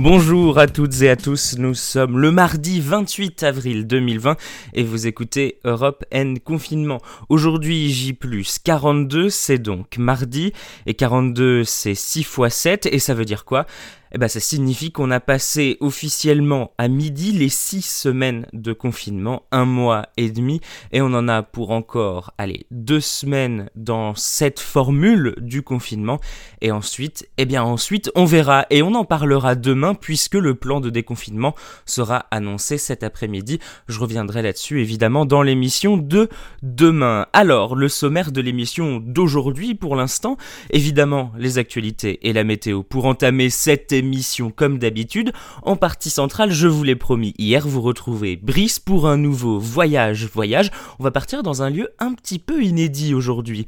Bonjour à toutes et à tous, nous sommes le mardi 28 avril 2020 et vous écoutez Europe N Confinement. Aujourd'hui J 42 c'est donc mardi et 42 c'est 6 x 7 et ça veut dire quoi? Eh ben, ça signifie qu'on a passé officiellement à midi les six semaines de confinement, un mois et demi, et on en a pour encore, allez, deux semaines dans cette formule du confinement, et ensuite, eh bien ensuite, on verra, et on en parlera demain, puisque le plan de déconfinement sera annoncé cet après-midi. Je reviendrai là-dessus, évidemment, dans l'émission de demain. Alors, le sommaire de l'émission d'aujourd'hui, pour l'instant, évidemment, les actualités et la météo pour entamer cette émission comme d'habitude. En partie centrale, je vous l'ai promis hier, vous retrouvez Brice pour un nouveau voyage voyage. On va partir dans un lieu un petit peu inédit aujourd'hui.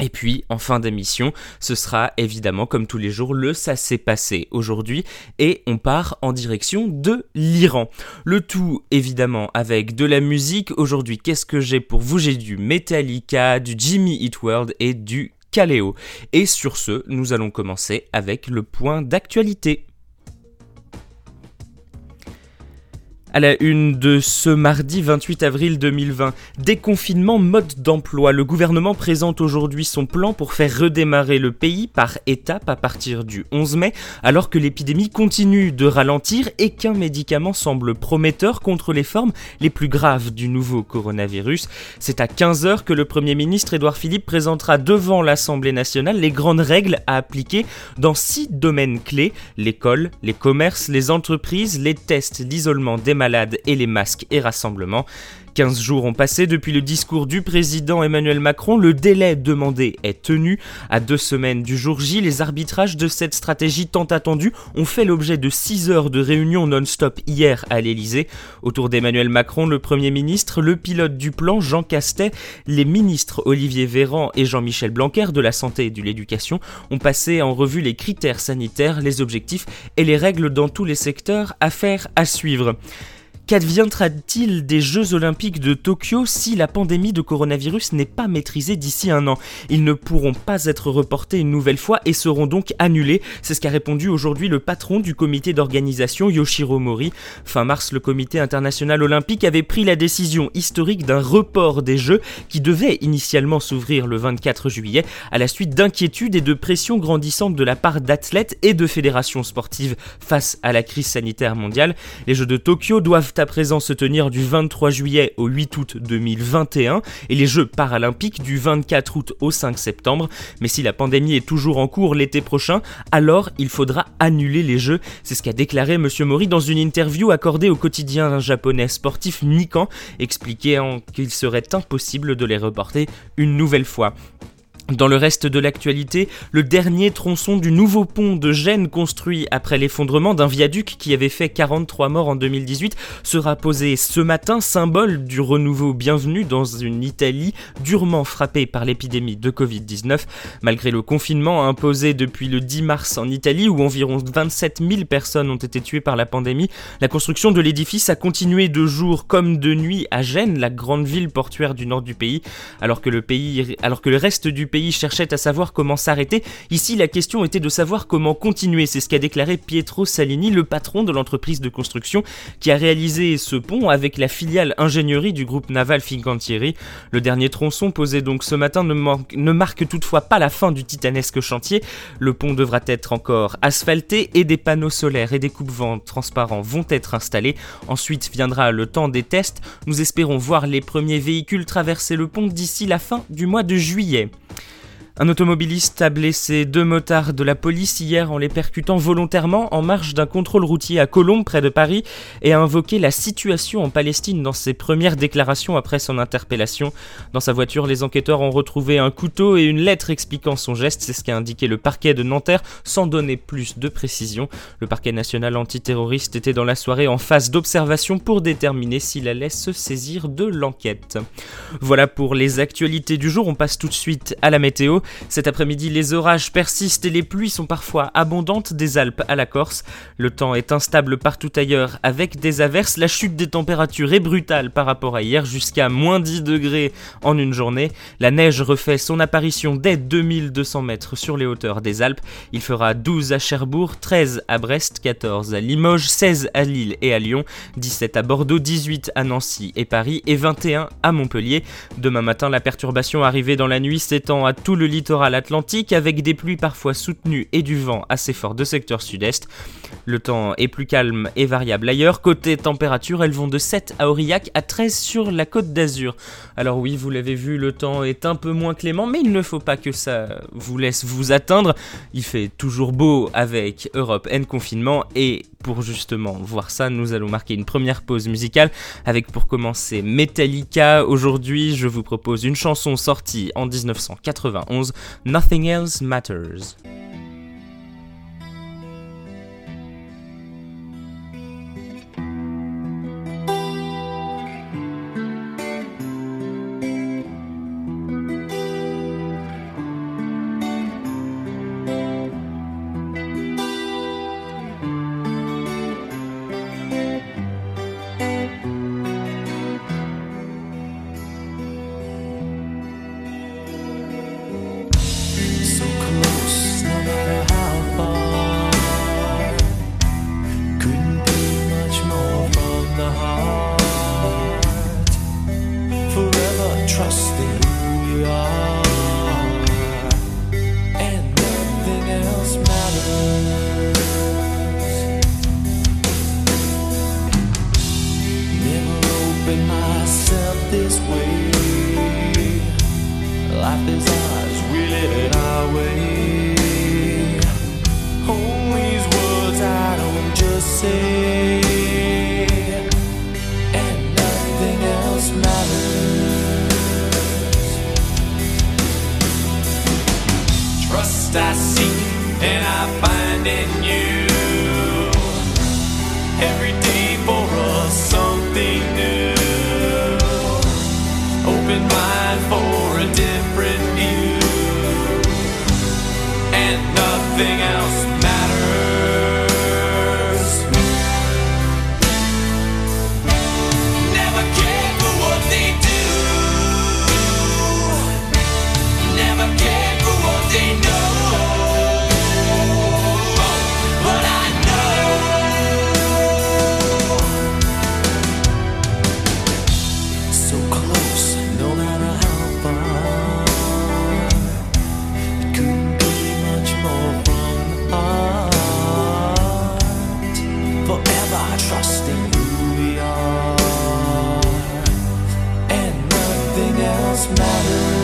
Et puis, en fin d'émission, ce sera évidemment, comme tous les jours, le ça s'est passé aujourd'hui, et on part en direction de l'Iran. Le tout, évidemment, avec de la musique. Aujourd'hui, qu'est-ce que j'ai pour vous? J'ai du Metallica, du Jimmy Eat World et du Et sur ce, nous allons commencer avec le point d'actualité. À la une de ce mardi 28 avril 2020, déconfinement mode d'emploi. Le gouvernement présente aujourd'hui son plan pour faire redémarrer le pays par étapes à partir du 11 mai, alors que l'épidémie continue de ralentir et qu'un médicament semble prometteur contre les formes les plus graves du nouveau coronavirus. C'est à 15h que le Premier ministre Édouard Philippe présentera devant l'Assemblée nationale les grandes règles à appliquer dans six domaines clés, l'école, les commerces, les entreprises, les tests, l'isolement des malades et les masques et rassemblements. 15 jours ont passé depuis le discours du président Emmanuel Macron, le délai demandé est tenu. À deux semaines du jour J, les arbitrages de cette stratégie tant attendue ont fait l'objet de 6 heures de réunion non-stop hier à l'Elysée. Autour d'Emmanuel Macron, le Premier ministre, le pilote du plan Jean Castet, les ministres Olivier Véran et Jean-Michel Blanquer de la Santé et de l'Éducation ont passé en revue les critères sanitaires, les objectifs et les règles dans tous les secteurs, affaires à suivre. Qu'adviendra-t-il des Jeux Olympiques de Tokyo si la pandémie de coronavirus n'est pas maîtrisée d'ici un an? Ils ne pourront pas être reportés une nouvelle fois et seront donc annulés. C'est ce qu'a répondu aujourd'hui le patron du comité d'organisation Yoshiro Mori. Fin mars, le comité international olympique avait pris la décision historique d'un report des Jeux qui devaient initialement s'ouvrir le 24 juillet à la suite d'inquiétudes et de pressions grandissantes de la part d'athlètes et de fédérations sportives face à la crise sanitaire mondiale. Les Jeux de Tokyo doivent à présent se tenir du 23 juillet au 8 août 2021 et les Jeux paralympiques du 24 août au 5 septembre. Mais si la pandémie est toujours en cours l'été prochain, alors il faudra annuler les Jeux. C'est ce qu'a déclaré M. Mori dans une interview accordée au quotidien japonais sportif Nikan, expliquant qu'il serait impossible de les reporter une nouvelle fois. Dans le reste de l'actualité, le dernier tronçon du nouveau pont de Gênes construit après l'effondrement d'un viaduc qui avait fait 43 morts en 2018 sera posé ce matin, symbole du renouveau bienvenu dans une Italie durement frappée par l'épidémie de Covid-19. Malgré le confinement imposé depuis le 10 mars en Italie où environ 27 000 personnes ont été tuées par la pandémie, la construction de l'édifice a continué de jour comme de nuit à Gênes, la grande ville portuaire du nord du pays, alors que le, pays, alors que le reste du pays cherchait à savoir comment s'arrêter. Ici, la question était de savoir comment continuer. C'est ce qu'a déclaré Pietro Salini, le patron de l'entreprise de construction qui a réalisé ce pont avec la filiale ingénierie du groupe naval Fincantieri. Le dernier tronçon posé donc ce matin ne, ne marque toutefois pas la fin du titanesque chantier. Le pont devra être encore asphalté et des panneaux solaires et des coupes-vents transparents vont être installés. Ensuite viendra le temps des tests. Nous espérons voir les premiers véhicules traverser le pont d'ici la fin du mois de juillet. Un automobiliste a blessé deux motards de la police hier en les percutant volontairement en marge d'un contrôle routier à Colombes près de Paris et a invoqué la situation en Palestine dans ses premières déclarations après son interpellation. Dans sa voiture, les enquêteurs ont retrouvé un couteau et une lettre expliquant son geste, c'est ce qu'a indiqué le parquet de Nanterre sans donner plus de précision. Le parquet national antiterroriste était dans la soirée en phase d'observation pour déterminer s'il allait se saisir de l'enquête. Voilà pour les actualités du jour, on passe tout de suite à la météo. Cet après-midi, les orages persistent et les pluies sont parfois abondantes des Alpes à la Corse. Le temps est instable partout ailleurs avec des averses. La chute des températures est brutale par rapport à hier, jusqu'à moins 10 degrés en une journée. La neige refait son apparition dès 2200 mètres sur les hauteurs des Alpes. Il fera 12 à Cherbourg, 13 à Brest, 14 à Limoges, 16 à Lille et à Lyon, 17 à Bordeaux, 18 à Nancy et Paris et 21 à Montpellier. Demain matin, la perturbation arrivée dans la nuit s'étend à tout le littoral atlantique avec des pluies parfois soutenues et du vent assez fort de secteur sud-est. Le temps est plus calme et variable ailleurs. Côté température, elles vont de 7 à Aurillac à 13 sur la côte d'Azur. Alors oui, vous l'avez vu, le temps est un peu moins clément, mais il ne faut pas que ça vous laisse vous atteindre. Il fait toujours beau avec Europe N confinement et pour justement voir ça, nous allons marquer une première pause musicale avec pour commencer Metallica. Aujourd'hui, je vous propose une chanson sortie en 1991, Nothing Else Matters. rest I seek and I find in you every day. nothing else matters.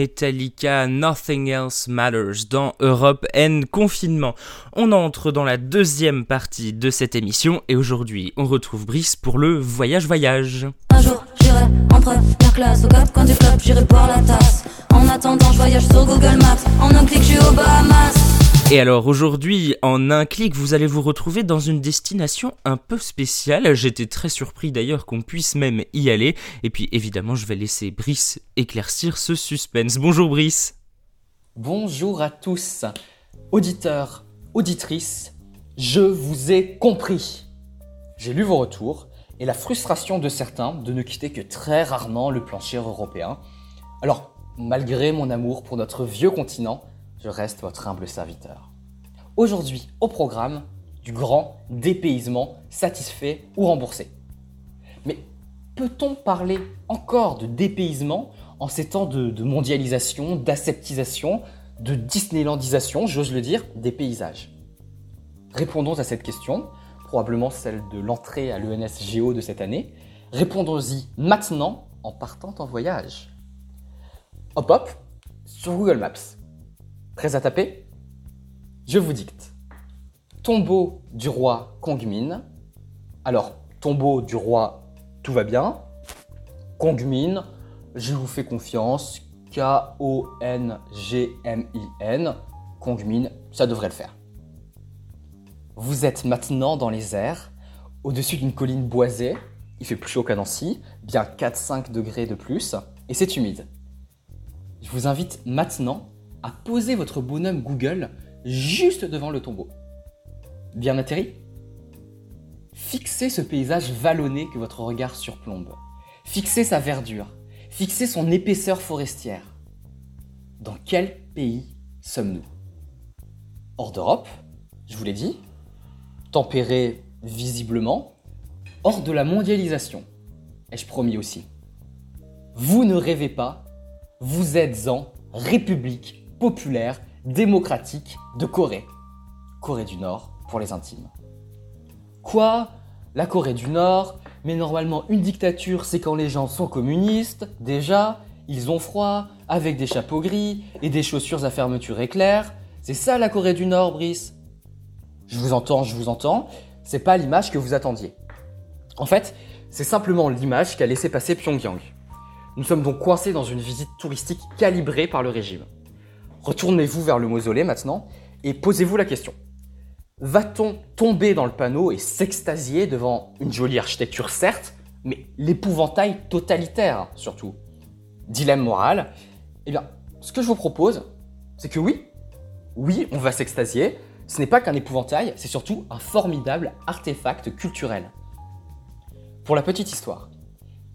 Metallica, Nothing Else Matters dans Europe N Confinement. On entre dans la deuxième partie de cette émission et aujourd'hui on retrouve Brice pour le voyage voyage. Un jour j'irai entre la classe au cap quand du club j'irai boire la tasse. En attendant je voyage sur Google Maps, en un clic je suis au Bahamas. Et alors aujourd'hui, en un clic, vous allez vous retrouver dans une destination un peu spéciale. J'étais très surpris d'ailleurs qu'on puisse même y aller. Et puis évidemment, je vais laisser Brice éclaircir ce suspense. Bonjour Brice. Bonjour à tous, auditeurs, auditrices, je vous ai compris. J'ai lu vos retours et la frustration de certains de ne quitter que très rarement le plancher européen. Alors, malgré mon amour pour notre vieux continent, je reste votre humble serviteur. Aujourd'hui, au programme, du grand dépaysement satisfait ou remboursé. Mais peut-on parler encore de dépaysement en ces temps de, mondialisation, d'aseptisation, de Disneylandisation, j'ose le dire, des paysages? Répondons à cette question, probablement celle de l'entrée à l'ENS de cette année. Répondons-y maintenant en partant en voyage. Hop hop, sur Google Maps. Prêts à taper Je vous dicte. Tombeau du roi Kongmin. Alors, tombeau du roi, tout va bien. Kongmin, je vous fais confiance. K-O-N-G-M-I-N. Kongmin, ça devrait le faire. Vous êtes maintenant dans les airs, au-dessus d'une colline boisée. Il fait plus chaud qu'à Nancy, bien 4-5 degrés de plus, et c'est humide. Je vous invite maintenant à poser votre bonhomme Google juste devant le tombeau. Bien atterri? Fixez ce paysage vallonné que votre regard surplombe. Fixez sa verdure. Fixez son épaisseur forestière. Dans quel pays sommes-nous? Hors d'Europe, je vous l'ai dit. Tempéré visiblement. Hors de la mondialisation. Ai-je promis aussi Vous ne rêvez pas, vous êtes en République populaire, démocratique de Corée. Corée du Nord pour les intimes. Quoi? La Corée du Nord? Mais normalement une dictature c'est quand les gens sont communistes, déjà, ils ont froid, avec des chapeaux gris et des chaussures à fermeture éclair. C'est ça la Corée du Nord, Brice? Je vous entends, je vous entends. C'est pas l'image que vous attendiez. En fait, c'est simplement l'image qu'a laissé passer Pyongyang. Nous sommes donc coincés dans une visite touristique calibrée par le régime. Retournez-vous vers le mausolée maintenant et posez-vous la question. Va-t-on tomber dans le panneau et s'extasier devant une jolie architecture certes, mais l'épouvantail totalitaire surtout? Dilemme moral Eh bien, ce que je vous propose, c'est que oui, oui, on va s'extasier. Ce n'est pas qu'un épouvantail, c'est surtout un formidable artefact culturel. Pour la petite histoire,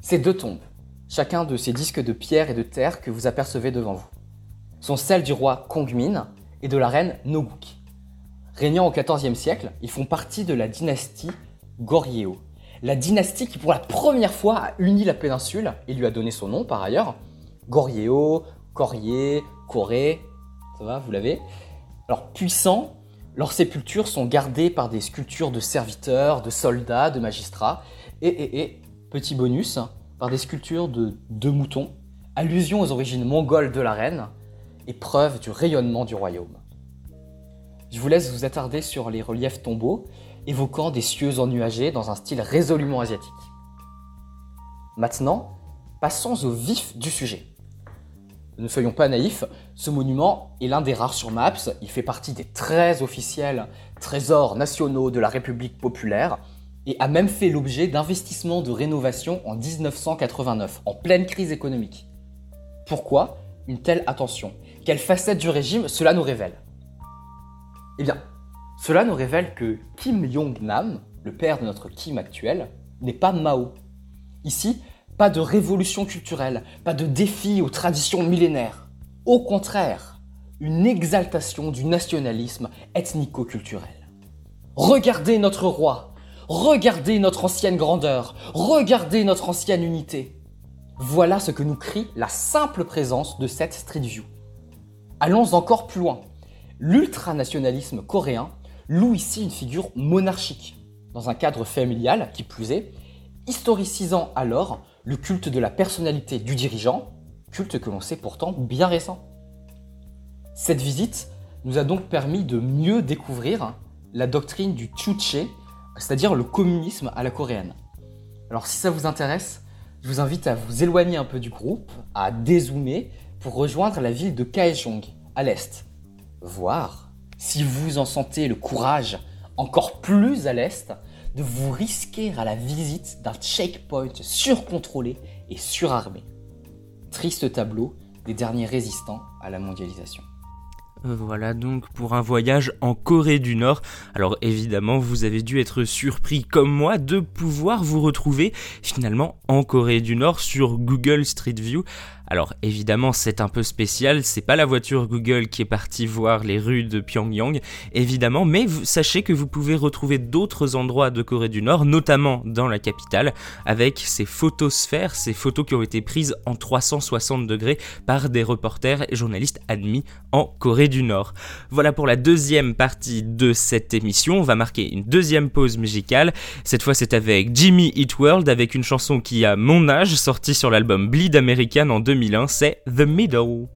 ces deux tombes, chacun de ces disques de pierre et de terre que vous apercevez devant vous sont celles du roi Kongmin et de la reine Noguk. Régnant au XIVe siècle, ils font partie de la dynastie Goryeo. La dynastie qui pour la première fois a uni la péninsule et lui a donné son nom par ailleurs. Goryeo, Korye, Koré, ça va, vous l'avez? Alors puissants, leurs sépultures sont gardées par des sculptures de serviteurs, de soldats, de magistrats, et, et, et petit bonus, par des sculptures de deux moutons, allusion aux origines mongoles de la reine, et preuve du rayonnement du royaume. Je vous laisse vous attarder sur les reliefs tombeaux, évoquant des cieux ennuagés dans un style résolument asiatique. Maintenant, passons au vif du sujet. Ne soyons pas naïfs, ce monument est l'un des rares sur Maps, il fait partie des très officiels trésors nationaux de la République populaire et a même fait l'objet d'investissements de rénovation en 1989, en pleine crise économique. Pourquoi une telle attention? Quelle facette du régime cela nous révèle Eh bien, cela nous révèle que Kim Jong-nam, le père de notre Kim actuel, n'est pas Mao. Ici, pas de révolution culturelle, pas de défi aux traditions millénaires. Au contraire, une exaltation du nationalisme ethnico-culturel. Regardez notre roi, regardez notre ancienne grandeur, regardez notre ancienne unité. Voilà ce que nous crie la simple présence de cette street view. Allons encore plus loin. L'ultranationalisme coréen loue ici une figure monarchique, dans un cadre familial qui plus est, historicisant alors le culte de la personnalité du dirigeant, culte que l'on sait pourtant bien récent. Cette visite nous a donc permis de mieux découvrir la doctrine du Chuche, c'est-à-dire le communisme à la coréenne. Alors si ça vous intéresse, je vous invite à vous éloigner un peu du groupe, à dézoomer pour rejoindre la ville de Kaesong, à l'est. Voir si vous en sentez le courage encore plus à l'est de vous risquer à la visite d'un checkpoint surcontrôlé et surarmé. Triste tableau des derniers résistants à la mondialisation. Voilà donc pour un voyage en Corée du Nord. Alors évidemment, vous avez dû être surpris comme moi de pouvoir vous retrouver finalement en Corée du Nord sur Google Street View. Alors évidemment c'est un peu spécial, c'est pas la voiture Google qui est partie voir les rues de Pyongyang, évidemment, mais sachez que vous pouvez retrouver d'autres endroits de Corée du Nord, notamment dans la capitale, avec ces photosphères, ces photos qui ont été prises en 360 degrés par des reporters et journalistes admis en Corée du Nord. Voilà pour la deuxième partie de cette émission, on va marquer une deuxième pause musicale, cette fois c'est avec Jimmy Eat World, avec une chanson qui a mon âge, sortie sur l'album Bleed American en 2000 2001, c'est The Middle.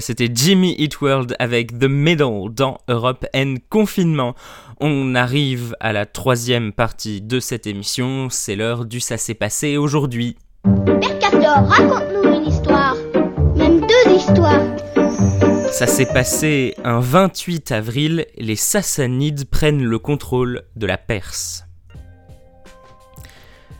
C'était Jimmy Eat World avec The Middle dans Europe and Confinement. On arrive à la troisième partie de cette émission, c'est l'heure du Ça s'est passé aujourd'hui. Père raconte-nous une histoire, même deux histoires. Ça s'est passé un 28 avril, les Sassanides prennent le contrôle de la Perse.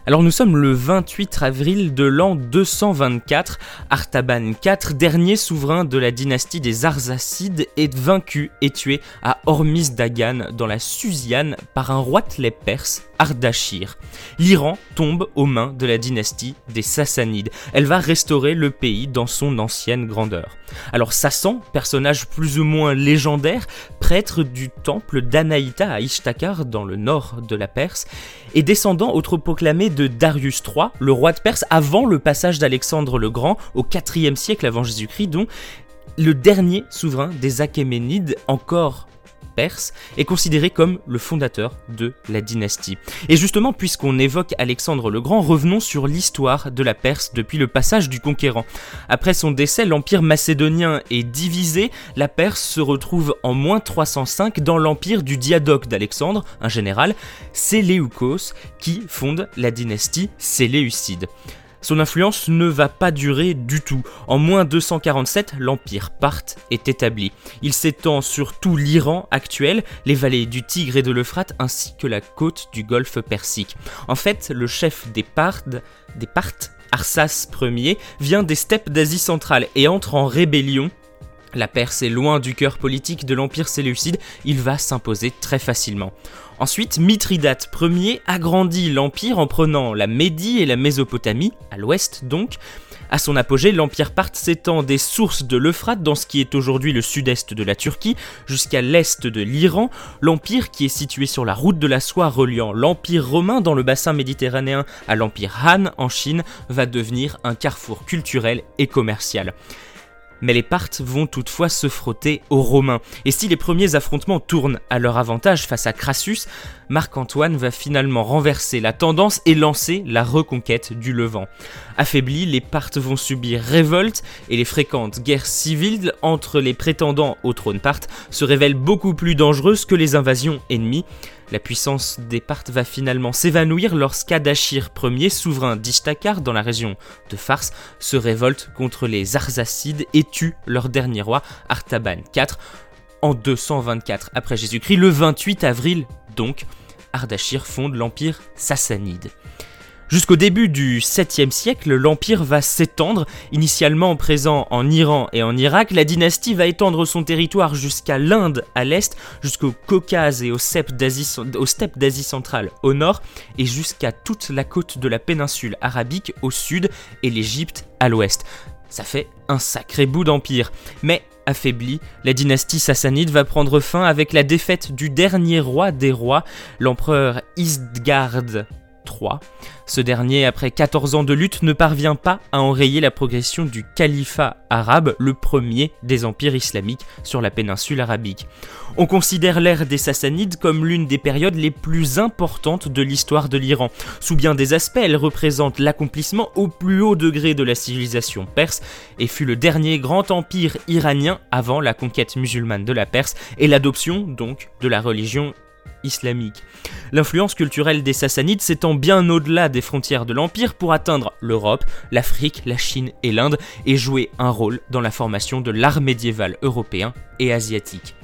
Alors nous sommes le 28 avril de l'an 224. Artaban IV, dernier souverain de la dynastie des Arsacides, est vaincu et tué à Hormis Dagan dans la Susiane par un roitelet perse Ardashir. L'Iran tombe aux mains de la dynastie des Sassanides. Elle va restaurer le pays dans son ancienne grandeur. Alors Sassan, personnage plus ou moins légendaire, prêtre du temple d'Anaïta à Ishtakar dans le nord de la Perse, est descendant autoproclamé de Darius III, le roi de Perse avant le passage d'Alexandre le Grand au IVe siècle avant Jésus-Christ, dont le dernier souverain des Achéménides encore est considéré comme le fondateur de la dynastie. Et justement, puisqu'on évoque Alexandre le Grand, revenons sur l'histoire de la Perse depuis le passage du conquérant. Après son décès, l'empire macédonien est divisé, la Perse se retrouve en moins 305 dans l'empire du diadoque d'Alexandre, un général, Séleucos, qui fonde la dynastie Séleucide. Son influence ne va pas durer du tout. En moins 247, l'empire Parthe est établi. Il s'étend sur tout l'Iran actuel, les vallées du Tigre et de l'Euphrate ainsi que la côte du golfe Persique. En fait, le chef des Parthes, des Parthes Arsas Ier, vient des steppes d'Asie centrale et entre en rébellion la Perse est loin du cœur politique de l'Empire séleucide, il va s'imposer très facilement. Ensuite, Mithridate Ier agrandit l'Empire en prenant la Médie et la Mésopotamie, à l'ouest donc. À son apogée, l'Empire parthe s'étend des sources de l'Euphrate dans ce qui est aujourd'hui le sud-est de la Turquie jusqu'à l'est de l'Iran. L'Empire, qui est situé sur la route de la soie reliant l'Empire romain dans le bassin méditerranéen à l'Empire Han en Chine, va devenir un carrefour culturel et commercial mais les Parthes vont toutefois se frotter aux Romains. Et si les premiers affrontements tournent à leur avantage face à Crassus, Marc-Antoine va finalement renverser la tendance et lancer la reconquête du Levant. Affaiblis, les Parthes vont subir révolte et les fréquentes guerres civiles entre les prétendants au trône parthe se révèlent beaucoup plus dangereuses que les invasions ennemies. La puissance des Parthes va finalement s'évanouir lorsqu'Adachir Ier, souverain d'Ishtakar dans la région de Fars, se révolte contre les Arsacides et tue leur dernier roi, Artaban IV, en 224 après Jésus-Christ, le 28 avril donc. Ardashir fonde l'empire sassanide. Jusqu'au début du 7e siècle, l'empire va s'étendre, initialement présent en Iran et en Irak, la dynastie va étendre son territoire jusqu'à l'Inde à l'est, jusqu'au Caucase et aux steppes d'Asie centrale au nord, et jusqu'à toute la côte de la péninsule arabique au sud et l'Égypte à l'ouest. Ça fait un sacré bout d'empire. Mais affaiblie, la dynastie sassanide va prendre fin avec la défaite du dernier roi des rois, l'empereur Isdgard ce dernier, après 14 ans de lutte, ne parvient pas à enrayer la progression du califat arabe, le premier des empires islamiques sur la péninsule arabique. On considère l'ère des Sassanides comme l'une des périodes les plus importantes de l'histoire de l'Iran. Sous bien des aspects, elle représente l'accomplissement au plus haut degré de la civilisation perse et fut le dernier grand empire iranien avant la conquête musulmane de la Perse et l'adoption donc de la religion islamique. L'influence culturelle des Sassanides s'étend bien au-delà des frontières de l'Empire pour atteindre l'Europe, l'Afrique, la Chine et l'Inde et jouer un rôle dans la formation de l'art médiéval européen et asiatique.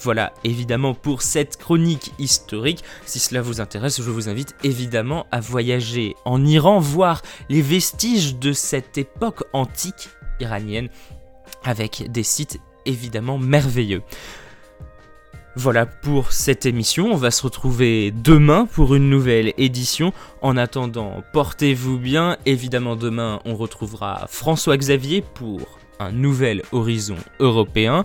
Voilà évidemment pour cette chronique historique. Si cela vous intéresse, je vous invite évidemment à voyager en Iran, voir les vestiges de cette époque antique iranienne avec des sites évidemment merveilleux. Voilà pour cette émission, on va se retrouver demain pour une nouvelle édition. En attendant, portez-vous bien. Évidemment, demain, on retrouvera François Xavier pour un nouvel horizon européen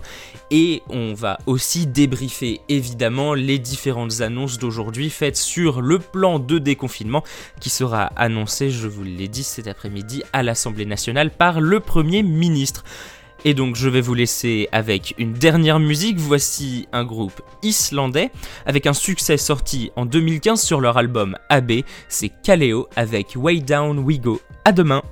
et on va aussi débriefer évidemment les différentes annonces d'aujourd'hui faites sur le plan de déconfinement qui sera annoncé, je vous l'ai dit cet après-midi, à l'Assemblée nationale par le Premier ministre. Et donc je vais vous laisser avec une dernière musique. Voici un groupe islandais avec un succès sorti en 2015 sur leur album AB. C'est Kaleo avec Way Down We Go. À demain.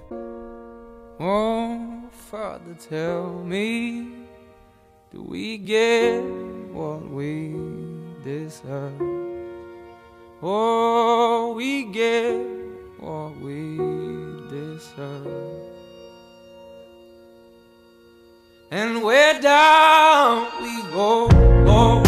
And where down we go. go,